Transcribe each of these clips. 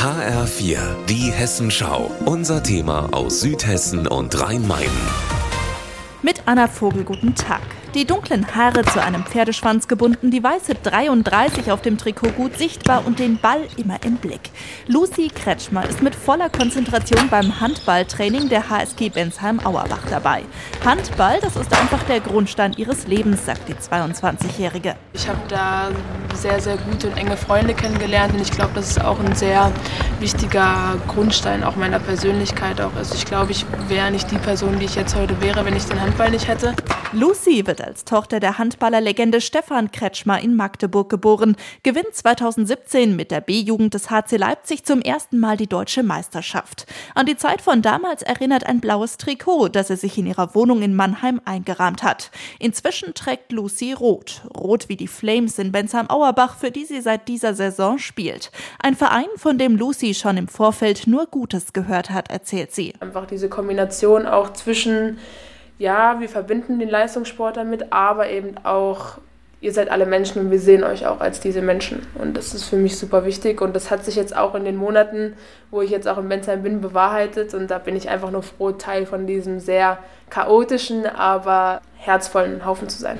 HR4, die Hessenschau. Unser Thema aus Südhessen und Rhein-Main. Mit Anna Vogel, guten Tag. Die dunklen Haare zu einem Pferdeschwanz gebunden, die weiße 33 auf dem Trikot gut sichtbar und den Ball immer im Blick. Lucy Kretschmer ist mit voller Konzentration beim Handballtraining der HSG Bensheim-Auerbach dabei. Handball, das ist einfach der Grundstein ihres Lebens, sagt die 22-Jährige. Ich habe da sehr, sehr gute und enge Freunde kennengelernt und ich glaube, das ist auch ein sehr wichtiger Grundstein auch meiner Persönlichkeit. Auch. Also ich glaube, ich wäre nicht die Person, die ich jetzt heute wäre, wenn ich den Handball nicht hätte. Lucy wird als Tochter der Handballerlegende Stefan Kretschmer in Magdeburg geboren, gewinnt 2017 mit der B-Jugend des HC Leipzig zum ersten Mal die deutsche Meisterschaft. An die Zeit von damals erinnert ein blaues Trikot, das er sich in ihrer Wohnung in Mannheim eingerahmt hat. Inzwischen trägt Lucy rot. Rot wie die Flames in Bensheim-Auerbach, für die sie seit dieser Saison spielt. Ein Verein, von dem Lucy schon im Vorfeld nur Gutes gehört hat, erzählt sie. Einfach diese Kombination auch zwischen ja, wir verbinden den Leistungssport damit, aber eben auch, ihr seid alle Menschen und wir sehen euch auch als diese Menschen. Und das ist für mich super wichtig. Und das hat sich jetzt auch in den Monaten, wo ich jetzt auch in Bensheim bin, bewahrheitet. Und da bin ich einfach nur froh, Teil von diesem sehr chaotischen, aber herzvollen Haufen zu sein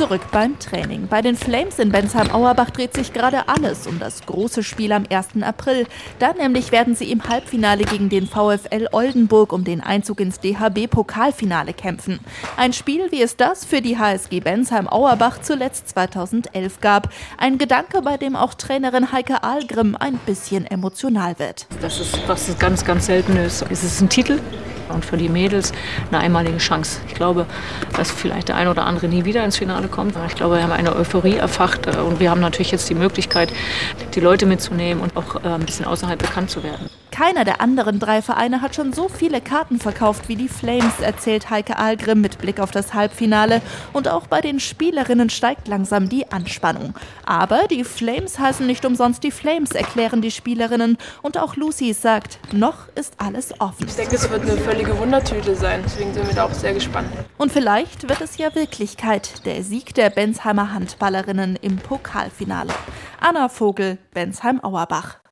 zurück beim Training. Bei den Flames in Bensheim-Auerbach dreht sich gerade alles um das große Spiel am 1. April. Da nämlich werden sie im Halbfinale gegen den VfL Oldenburg um den Einzug ins DHB-Pokalfinale kämpfen. Ein Spiel, wie es das für die HSG Bensheim-Auerbach zuletzt 2011 gab. Ein Gedanke, bei dem auch Trainerin Heike Ahlgrim ein bisschen emotional wird. Das ist was ganz, ganz Seltenes. Es ist ein Titel, und für die Mädels eine einmalige Chance. Ich glaube, dass vielleicht der eine oder andere nie wieder ins Finale kommt. Ich glaube, wir haben eine Euphorie erfacht äh, und wir haben natürlich jetzt die Möglichkeit, die Leute mitzunehmen und auch äh, ein bisschen außerhalb bekannt zu werden. Keiner der anderen drei Vereine hat schon so viele Karten verkauft wie die Flames, erzählt Heike Ahlgrim mit Blick auf das Halbfinale. Und auch bei den Spielerinnen steigt langsam die Anspannung. Aber die Flames heißen nicht umsonst die Flames, erklären die Spielerinnen. Und auch Lucy sagt, noch ist alles offen. Ich denke, es wird eine völlige Wundertüte sein. Deswegen sind wir da auch sehr gespannt. Und vielleicht wird es ja Wirklichkeit, der Sieg der Bensheimer Handballerinnen im Pokalfinale. Anna Vogel, Bensheim-Auerbach.